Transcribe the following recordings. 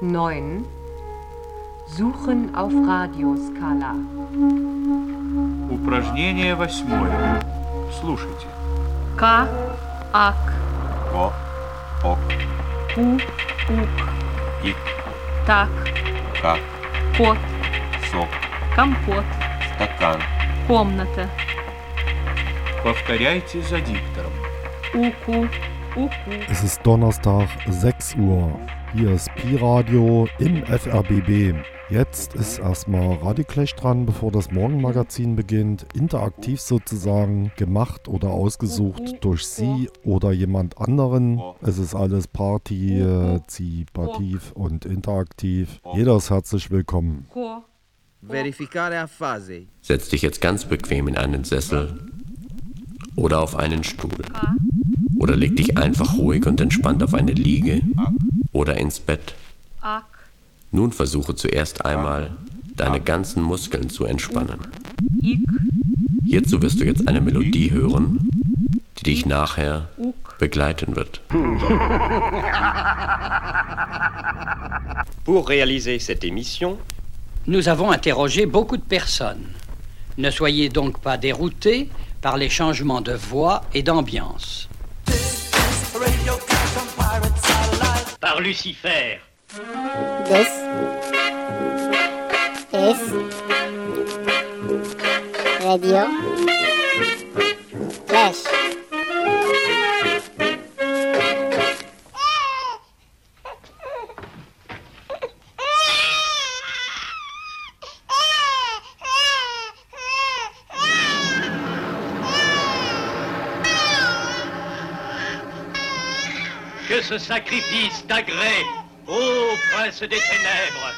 9. Suchen auf Radioskala. Упражнение восьмое. Слушайте. К, ак, Ко, ок, у, ук, ик, так, как, кот, сок, компот, стакан. комната, Повторяйте за диктором. уку, уку. Es ist Donnerstag, 6 Uhr. Hier ist Pi-Radio im FRBB. Jetzt ist erstmal Radiclash dran, bevor das Morgenmagazin beginnt. Interaktiv sozusagen, gemacht oder ausgesucht durch Sie oder jemand anderen. Es ist alles partizipativ und interaktiv. Jeder ist herzlich willkommen. Ko, Verificare a fase. Setz dich jetzt ganz bequem in einen Sessel oder auf einen Stuhl. Oder leg dich einfach ruhig und entspannt auf eine Liege oder ins Bett. Nun versuche zuerst einmal, deine ganzen Muskeln zu entspannen. Hierzu wirst du jetzt eine Melodie hören, die dich nachher begleiten wird. Pour réaliser cette émission, Nous avons interrogé beaucoup de personnes. Ne soyez donc pas déroutés par les changements de voix et d'ambiance. Par Lucifer, This is Radio. Flash. Ce sacrifice d'agré, ô prince des ténèbres,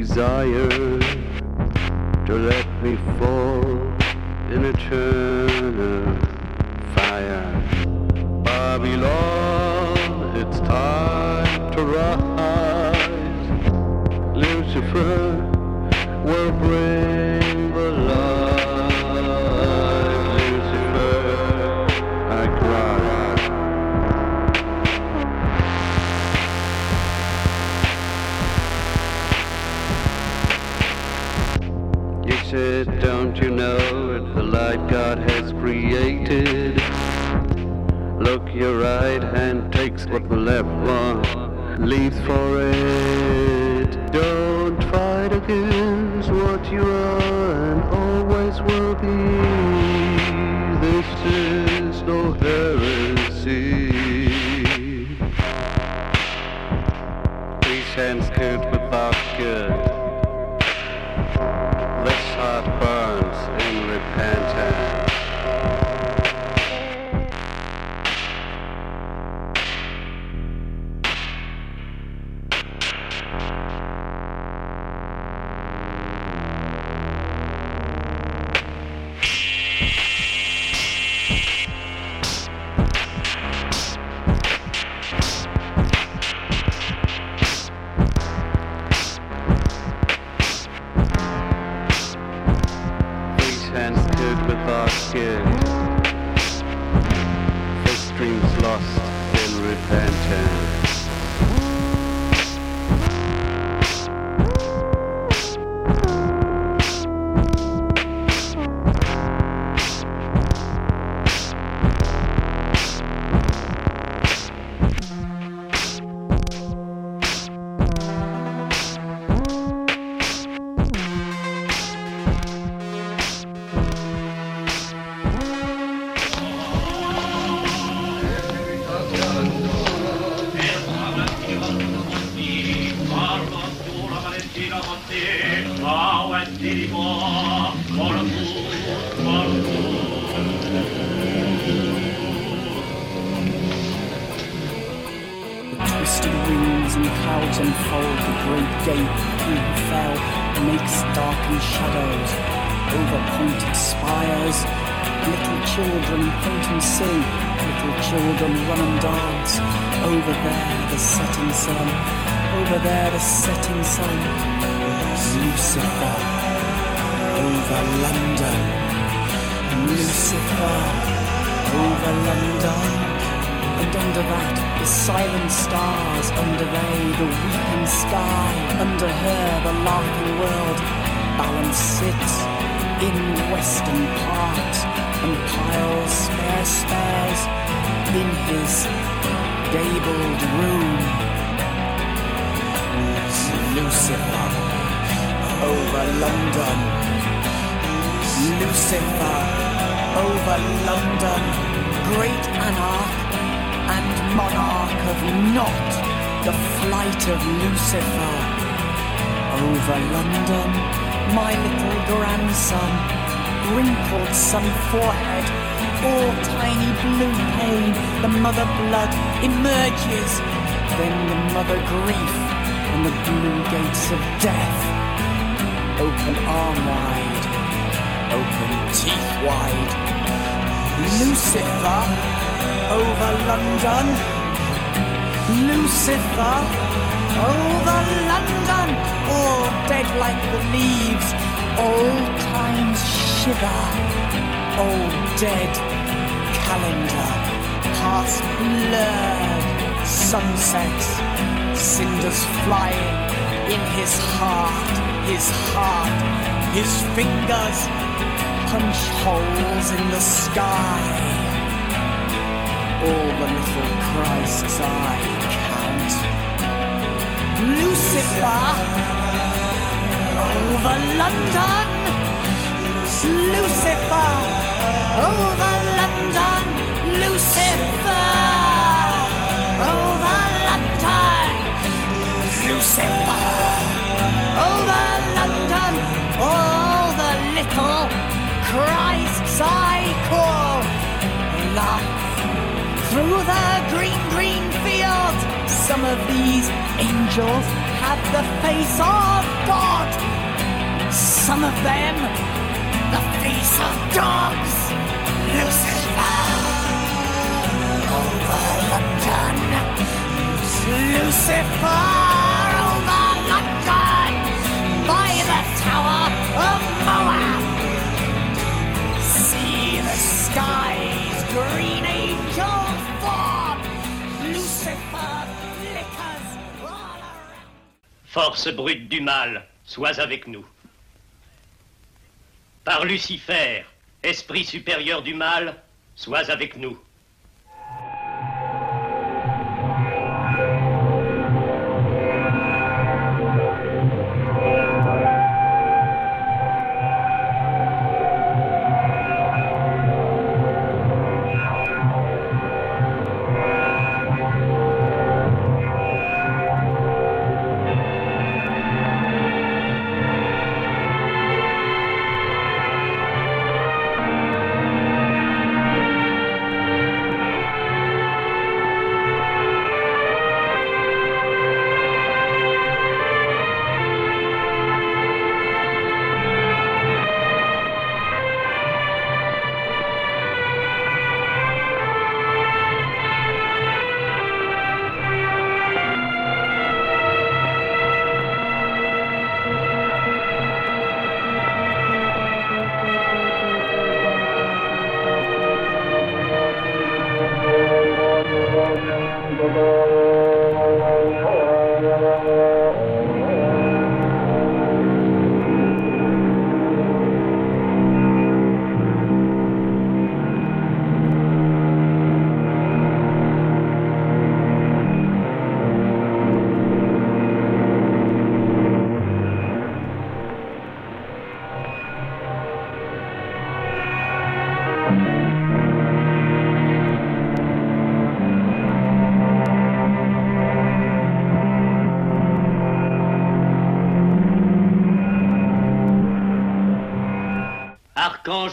desire to let me fall in eternal fire. Babylon, it's time to rise. Lucifer will bring your right hand takes what the left one leaves for it. Don't fight against what you are and always will be. This is no heresy. These hands could without good. In western part, and piles spare spares in his gabled room. Lucifer, over London. Lucifer, over London, great anarch and monarch of not the flight of Lucifer. Over London, my little grandson, wrinkled sun forehead, all tiny blue pain, the mother blood emerges, then the mother grief, and the blue gates of death. Open arm wide, open teeth wide. Lucifer over London. Lucifer over London. All dead like the leaves. Old times shiver. Old dead calendar. Past blurred sunsets. Cinders flying in his heart. His heart. His fingers punch holes in the sky all the little Christs I count. Lucifer over London. Lucifer over London. Lucifer over London. Lucifer over London. All the little Christs I call. Green, green field. Some of these angels have the face of God. Some of them, the face of dogs. Lucifer over London. Lucifer over London by the Tower of Force brute du mal, sois avec nous. Par Lucifer, esprit supérieur du mal, sois avec nous.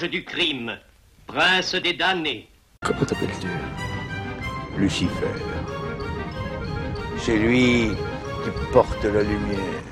Du crime, prince des damnés, Comment t'appelles-tu? Lucifer. C'est lui qui porte la lumière.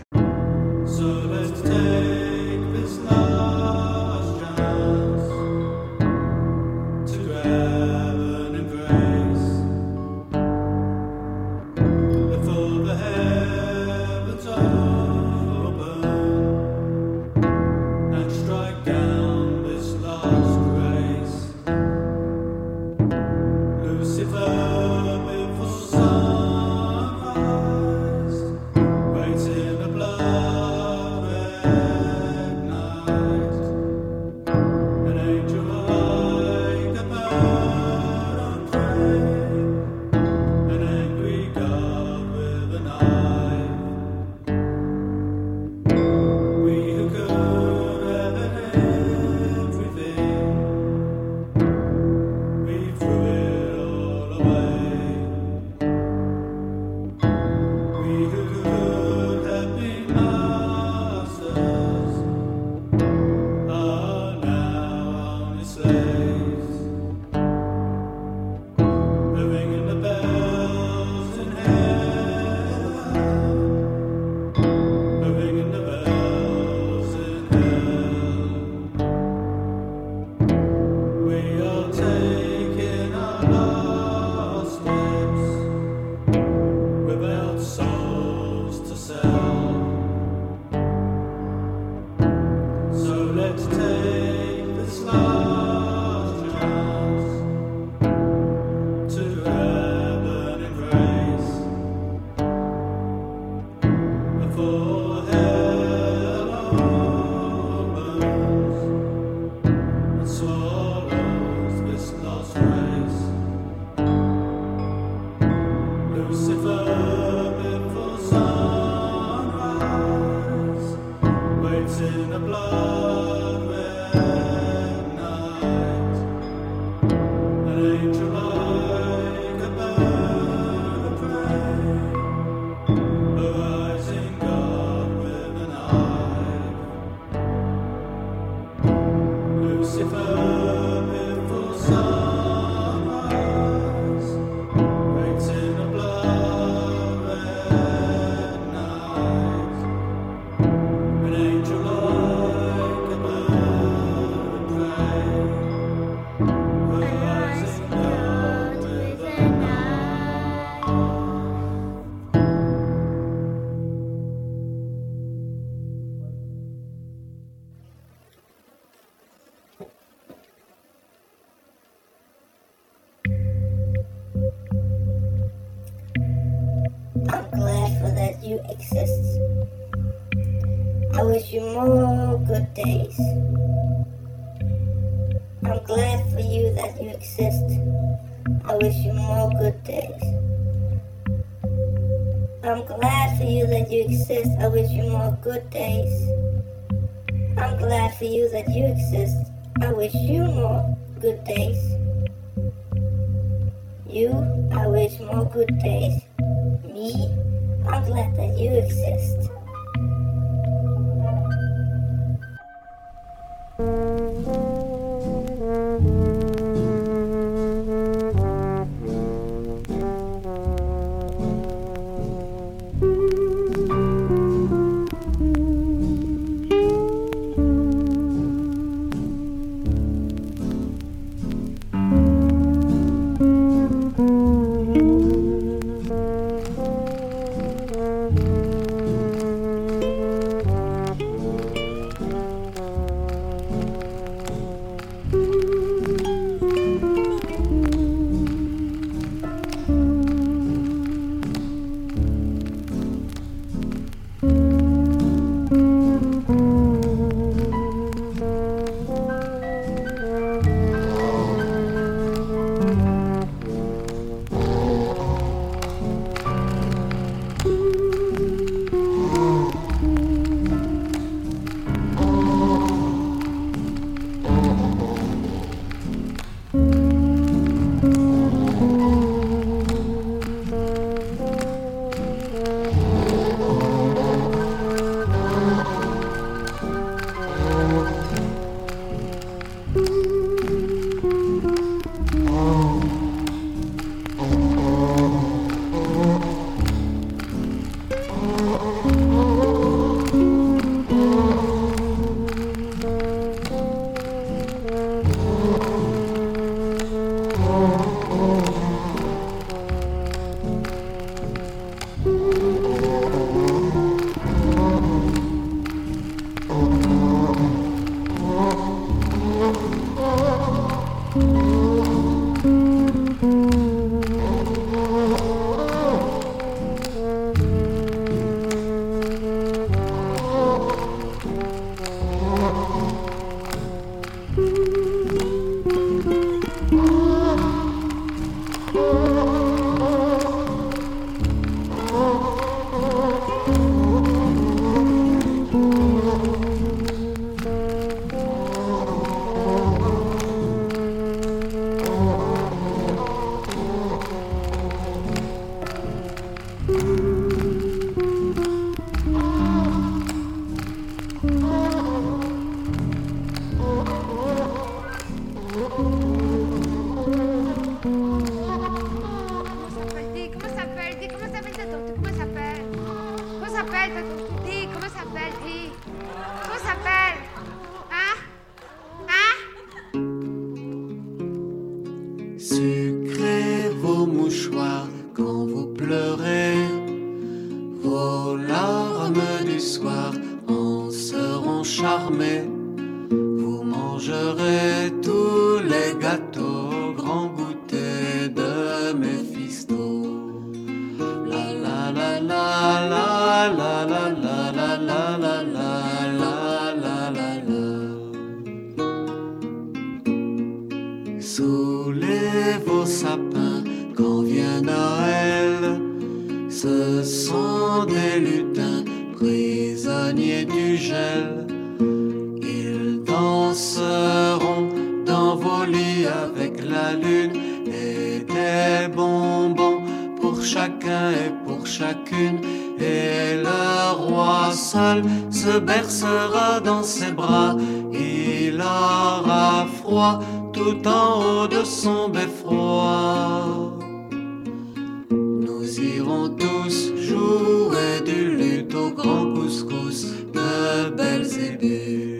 Belzébuth.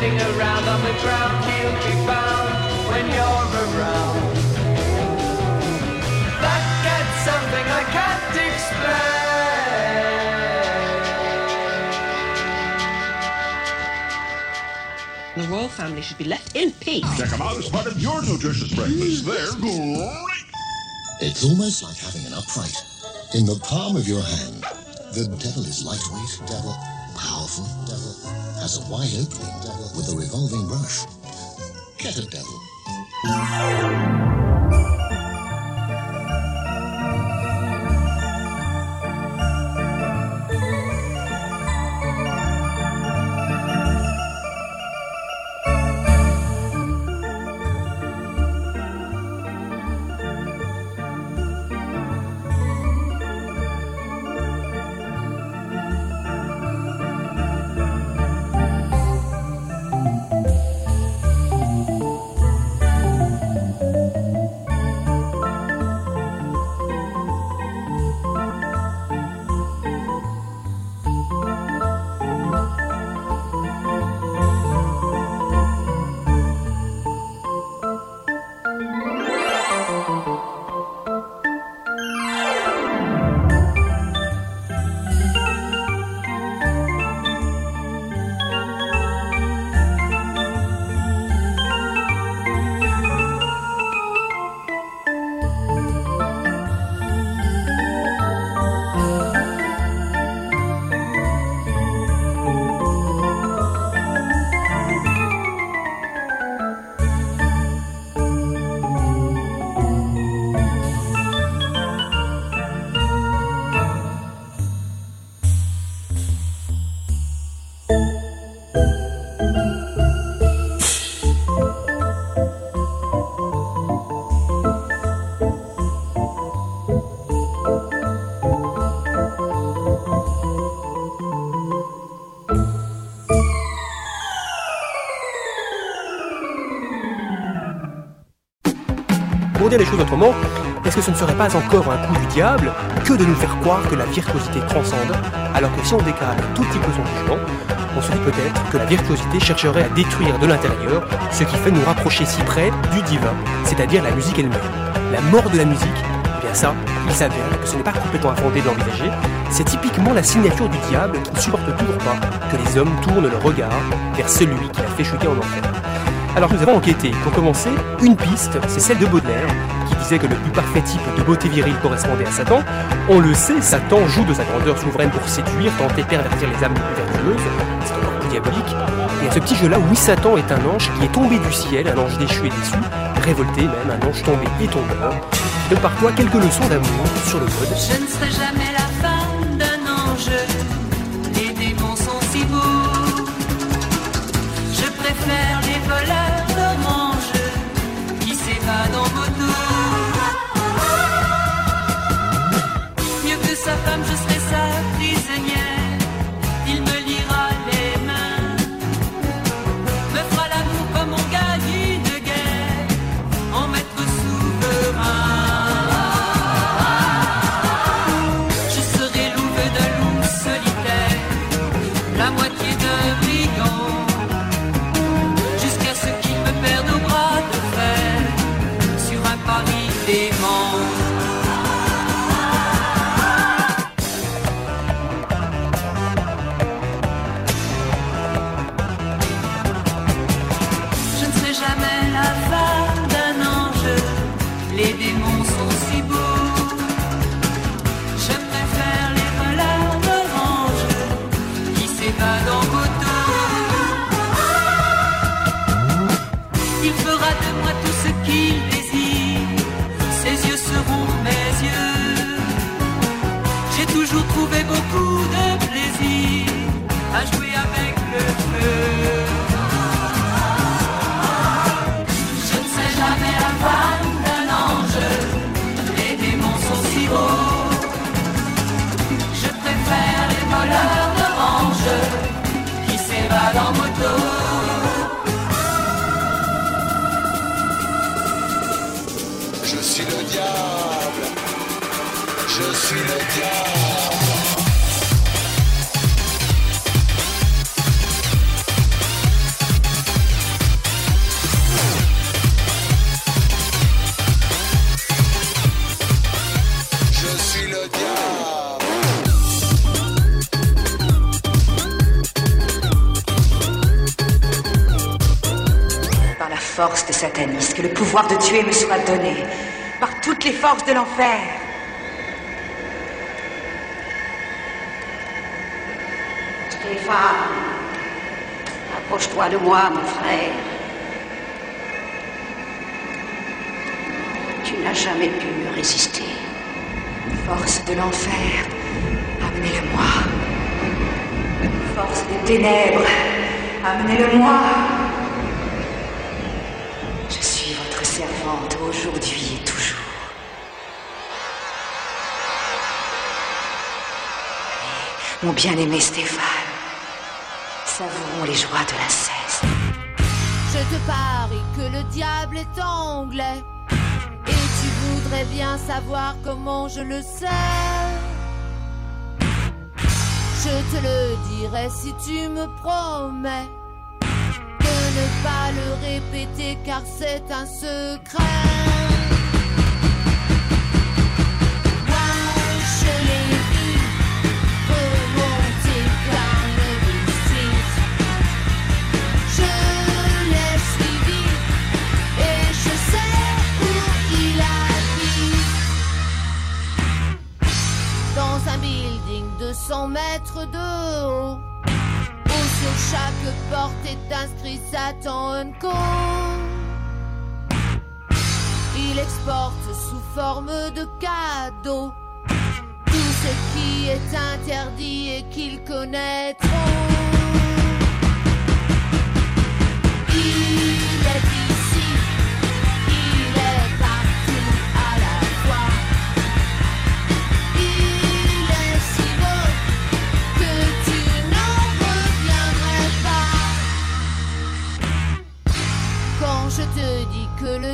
Hiding around on the ground. He'll be found when you're around. That cat's something I can't explain. The royal family should be left in peace. Check them out as part of your nutritious breakfast. They're great. It's almost like having an upright in the palm of your hand. The devil is lightweight, devil, powerful, devil, has a wide opening, with a revolving brush. Get a devil. Dire les choses autrement, est-ce que ce ne serait pas encore un coup du diable que de nous faire croire que la virtuosité transcende, alors que si on décale tout petit peu son jugement, on se dit peut-être que la virtuosité chercherait à détruire de l'intérieur ce qui fait nous rapprocher si près du divin, c'est-à-dire la musique elle-même. La mort de la musique, eh bien ça, il s'avère que ce n'est pas complètement infondé de l'envisager, c'est typiquement la signature du diable qui ne supporte toujours pas que les hommes tournent leur regard vers celui qui l'a fait chuter en enfer. Alors nous avons enquêté. Pour commencer, une piste, c'est celle de Baudelaire, qui disait que le plus parfait type de beauté virile correspondait à Satan. On le sait, Satan joue de sa grandeur souveraine pour séduire, tenter, pervertir les âmes les plus vertueuses. C'est encore plus diabolique. Et à ce petit jeu-là, oui, Satan est un ange qui est tombé du ciel, un ange déchu et déçu, révolté même, un ange tombé et tombeur. qui donne parfois quelques leçons d'amour sur le mode. Je ne serai jamais me soit donné. Par toutes les forces de l'enfer. Stéphane, approche-toi de moi, mon frère. Tu n'as jamais pu me résister. Force de l'enfer, amenez-le-moi. Force des ténèbres, amenez-le-moi. Aujourd'hui et toujours. Mon bien-aimé Stéphane, savourons les joies de l'inceste. Je te parie que le diable est anglais. Et tu voudrais bien savoir comment je le sais? Je te le dirai si tu me promets ne pas le répéter car c'est un secret. Moi, je l'ai vu remonter plein de street. Je l'ai suivi et je sais où il habite. Dans un building de 100 mètres de haut, chaque porte est inscrit Satan Co. Il exporte sous forme de cadeaux tout ce qui est interdit et qu'ils connaîtront. Il est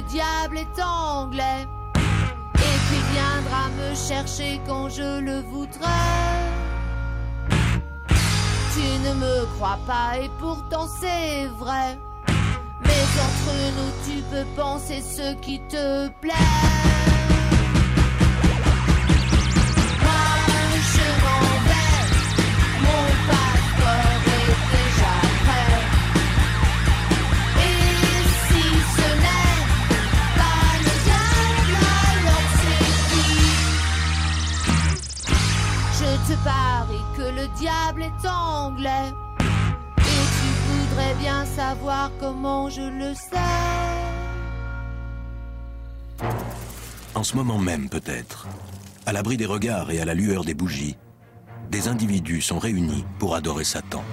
diable est anglais et qu'il viendra me chercher quand je le voudrais. Tu ne me crois pas et pourtant c'est vrai. Mais entre nous tu peux penser ce qui te plaît. Diable est anglais. Et tu voudrais bien savoir comment je le sais. En ce moment même, peut-être, à l'abri des regards et à la lueur des bougies, des individus sont réunis pour adorer Satan.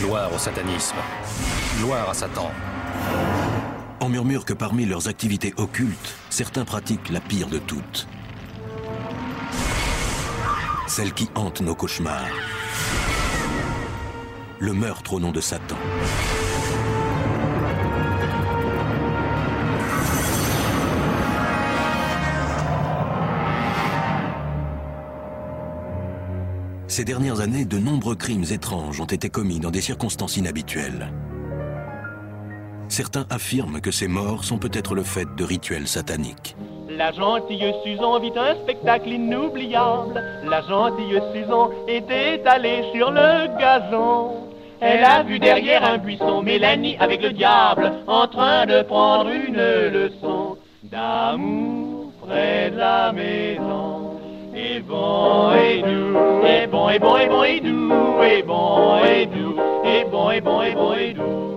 Gloire au satanisme. Gloire à Satan. On murmure que parmi leurs activités occultes, certains pratiquent la pire de toutes. Celle qui hante nos cauchemars. Le meurtre au nom de Satan. Ces dernières années, de nombreux crimes étranges ont été commis dans des circonstances inhabituelles. Certains affirment que ces morts sont peut-être le fait de rituels sataniques. La gentille Susan vit un spectacle inoubliable. La gentille Susan était allée sur le gazon. Elle a vu derrière un buisson Mélanie avec le diable en train de prendre une leçon d'amour près de la maison. Et bon et doux, et bon et bon et bon et doux, et bon et doux, et bon et bon et bon et doux.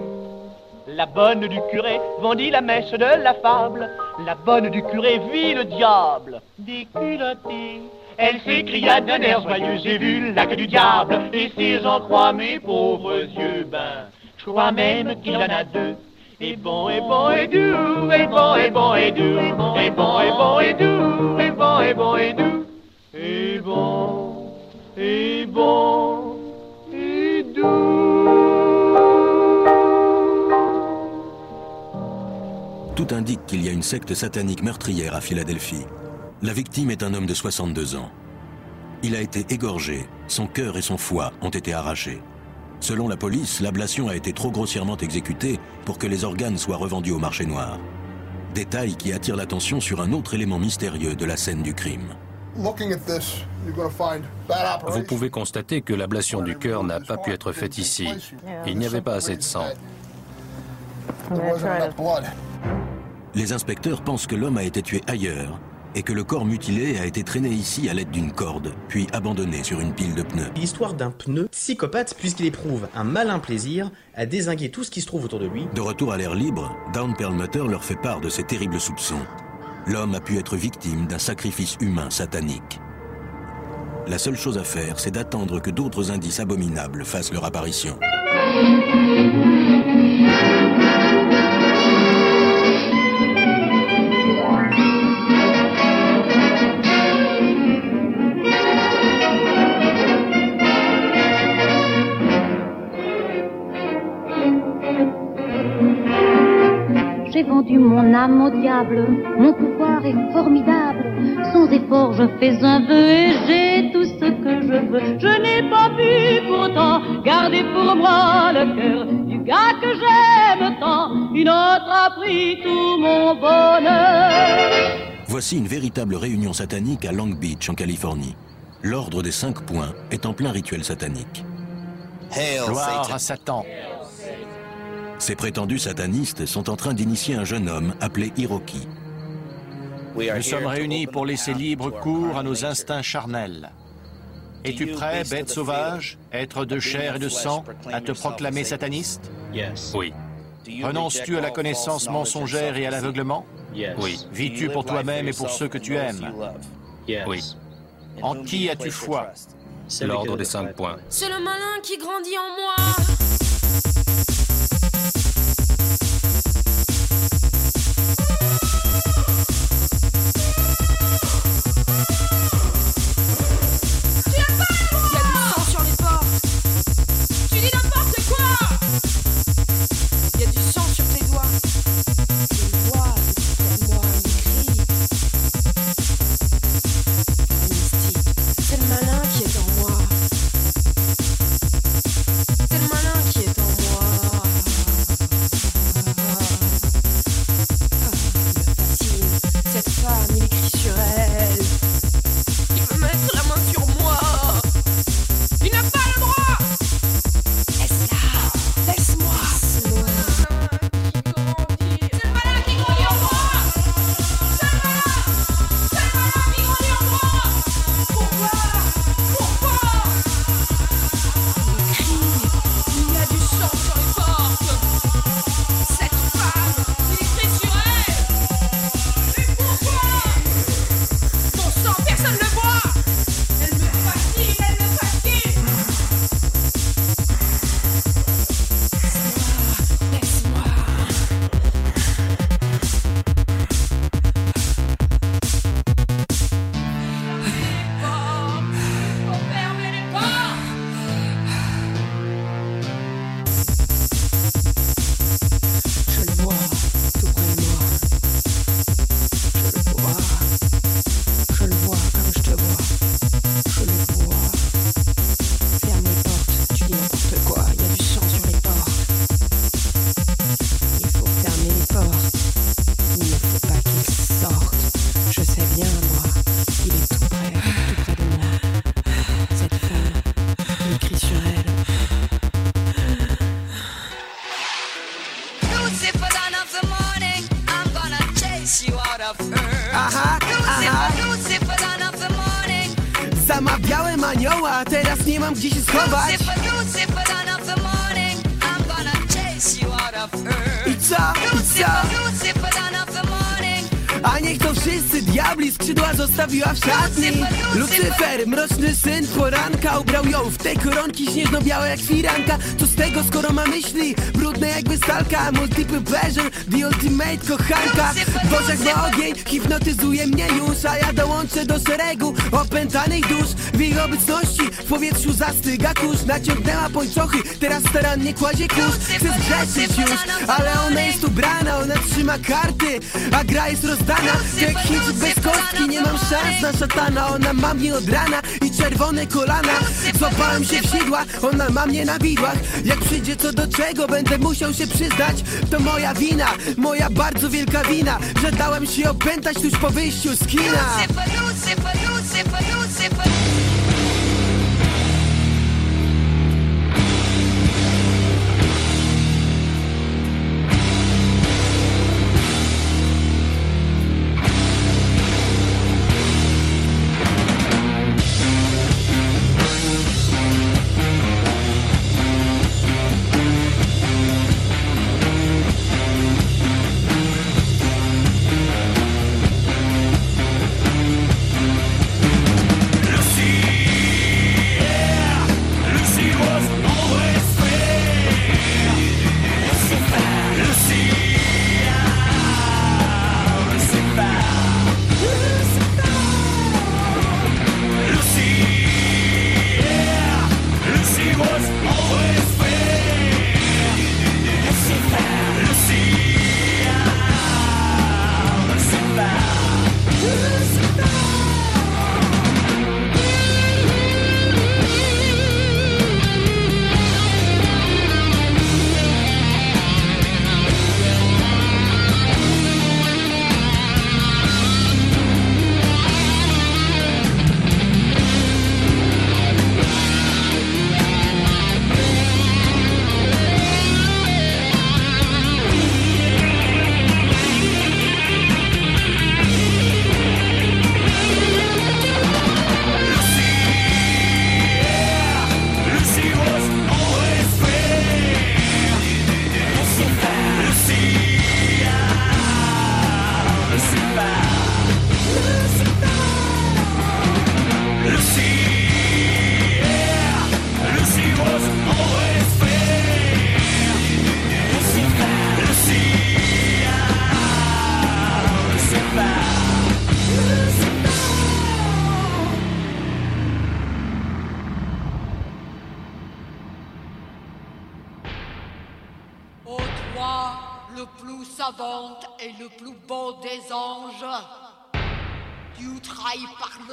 La bonne du curé vendit la mèche de la fable. La bonne du curé vit le diable déculotté. Elle s'écria d'un air joyeux, j'ai vu la queue du diable. Et si j'en crois mes pauvres yeux, ben, je crois même qu'il en a deux. Et bon, et bon, et doux, et bon, et bon, et doux, et bon, et bon, et doux, et bon, et bon, doux, et bon, et et Tout indique qu'il y a une secte satanique meurtrière à Philadelphie. La victime est un homme de 62 ans. Il a été égorgé, son cœur et son foie ont été arrachés. Selon la police, l'ablation a été trop grossièrement exécutée pour que les organes soient revendus au marché noir. Détail qui attire l'attention sur un autre élément mystérieux de la scène du crime. Vous pouvez constater que l'ablation du cœur n'a pas pu être faite ici. Il n'y avait pas assez de sang. Les inspecteurs pensent que l'homme a été tué ailleurs et que le corps mutilé a été traîné ici à l'aide d'une corde, puis abandonné sur une pile de pneus. L'histoire d'un pneu psychopathe puisqu'il éprouve un malin plaisir à désinguer tout ce qui se trouve autour de lui. De retour à l'air libre, Down Perlmutter leur fait part de ses terribles soupçons. L'homme a pu être victime d'un sacrifice humain satanique. La seule chose à faire, c'est d'attendre que d'autres indices abominables fassent leur apparition. Vendu mon âme au diable, mon pouvoir est formidable. Sans effort, je fais un vœu et j'ai tout ce que je veux. Je n'ai pas pu pourtant garder pour moi le cœur du gars que j'aime tant. Une autre a pris tout mon bonheur. Voici une véritable réunion satanique à Long Beach, en Californie. L'ordre des cinq points est en plein rituel satanique. Gloire à Satan. Ces prétendus satanistes sont en train d'initier un jeune homme appelé Hiroki. Nous sommes réunis pour laisser libre cours à nos instincts charnels. Es-tu prêt, bête sauvage, être de chair et de sang, à te proclamer sataniste? Oui. Renonces-tu à la connaissance mensongère et à l'aveuglement? Oui. Vis-tu pour toi-même et pour ceux que tu aimes? Oui. En qui as-tu foi? L'ordre des cinq points. C'est le malin qui grandit en moi. フフフフ。Mroczny syn poranka Ubrał ją w te koronki śnieżno-białe jak firanka. Co z tego skoro ma myśli brudne jakby stalka Multiple pleasure, the ultimate kochanka. W oczach ma ogień, hipnotyzuje mnie już A ja dołączę do szeregu opętanych dusz. W jej obecności w powietrzu zastyga kurz. Naciągnęła pończochy, teraz starannie kładzie kurz. Chce zgrzeszyć już, ale ona jest ubrana Ona trzyma karty, a gra jest rozdana. Jak Chińczyk bez kostki, nie mam szans na szatana. Ona ma mnie od rana i czerwone kolana. Złapałem się w sidła, ona ma mnie na widłach. Jak przyjdzie co do czego, będę musiał się przyznać. To moja wina, moja bardzo wielka wina Że dałem się opętać tuż po wyjściu z kina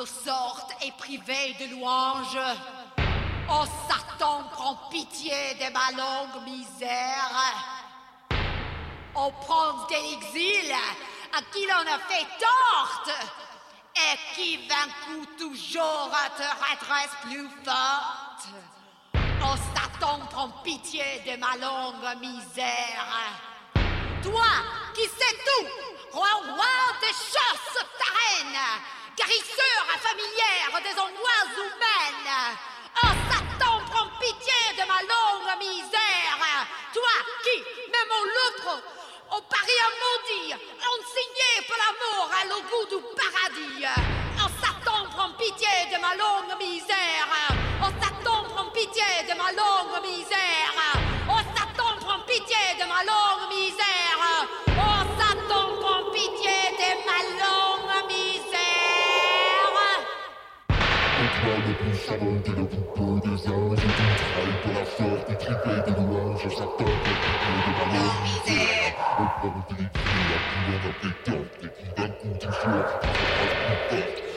trahi par le sort et privé de louange. Ô Satan, prends pitié de ma longue misère. Ô prince de l'exil, à qui l'on a fait tort, et qui vaincu toujours te redresse plus forte. Oh Satan, prends pitié de ma longue misère. Toi qui sais tout, roi roi des choses subterraines, guérisseur familière des angoisses humaines. Oh Satan, prends pitié de ma longue misère. Toi qui, même au loutre, au pari à maudit, enseigné par l'amour à le goût du paradis. Oh Satan, prends pitié de ma longue misère. Oh Satan, prends pitié de ma longue misère. Oh Satan, prends pitié de ma longue et le plus beau des anges Tu trahis la force du triplé de louanges de misère Au point de l'écrit à qui l'on a fait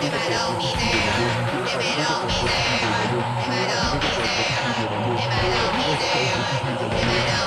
Never know me there.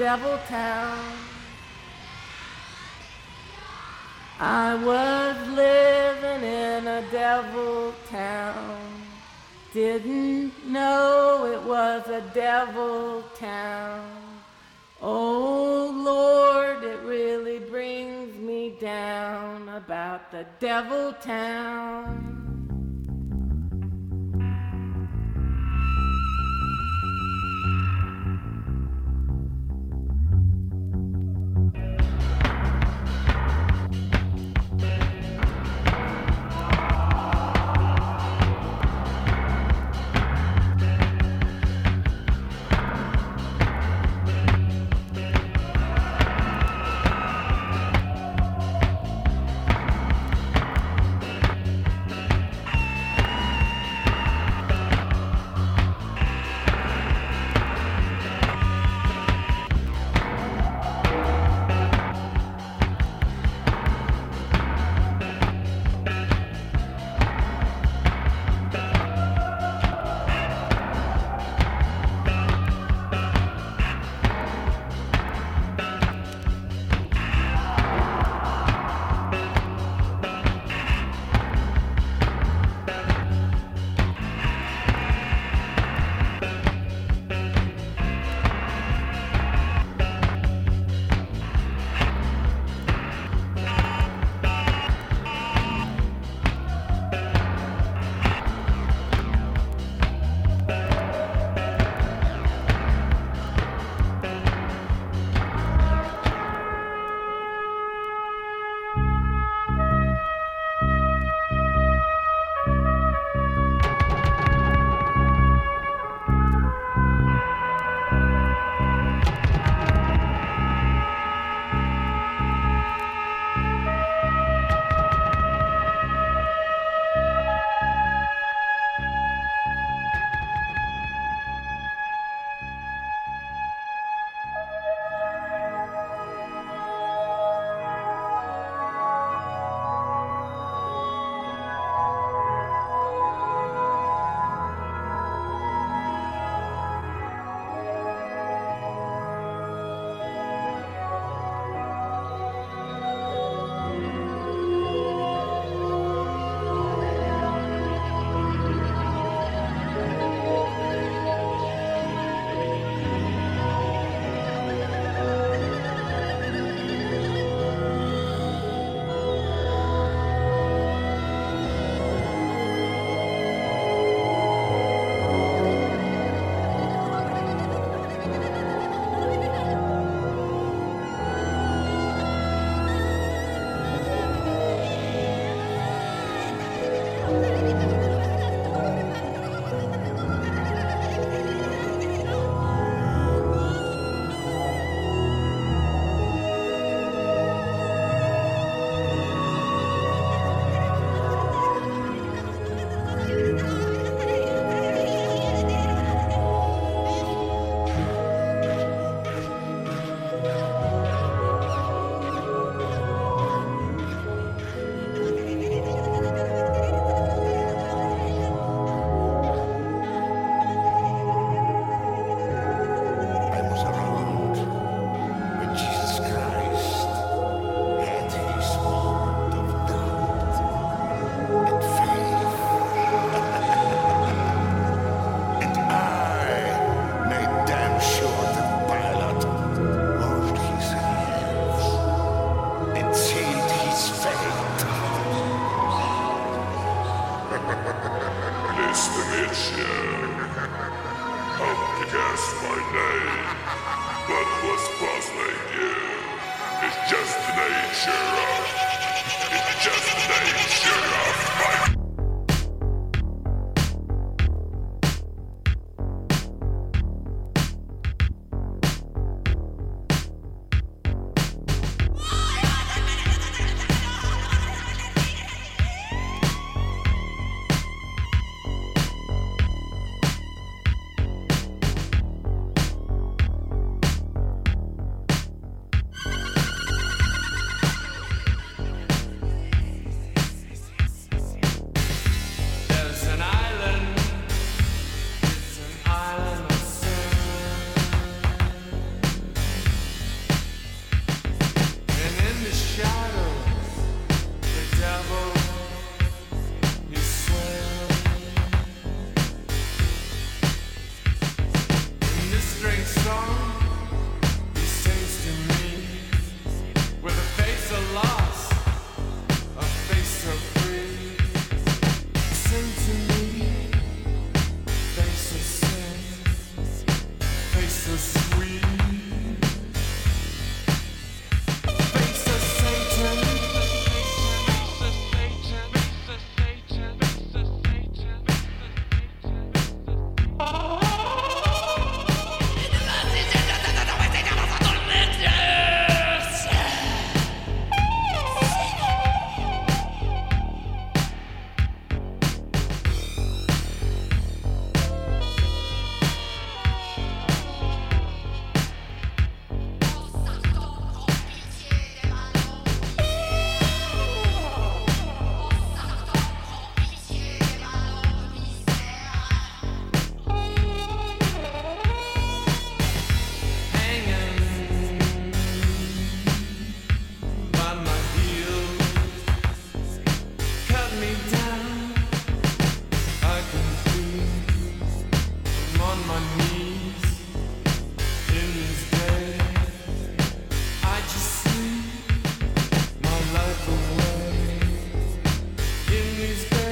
Devil Town. I was living in a devil town. Didn't know it was a devil town. Oh Lord, it really brings me down about the devil town.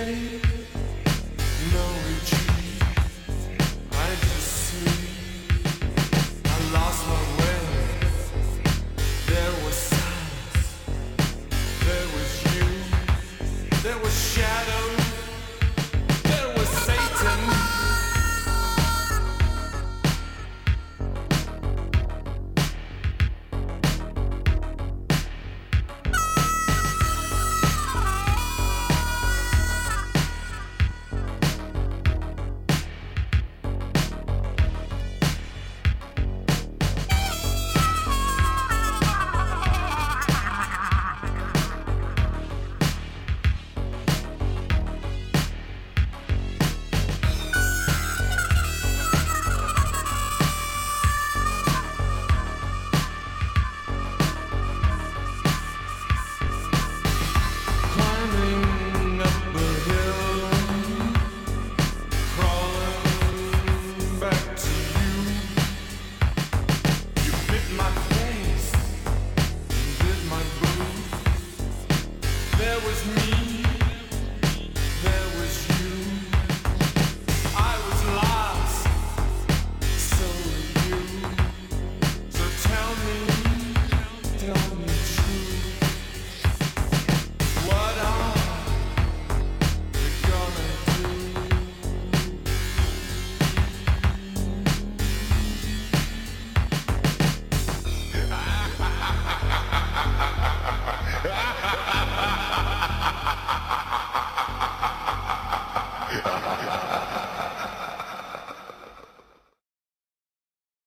ready.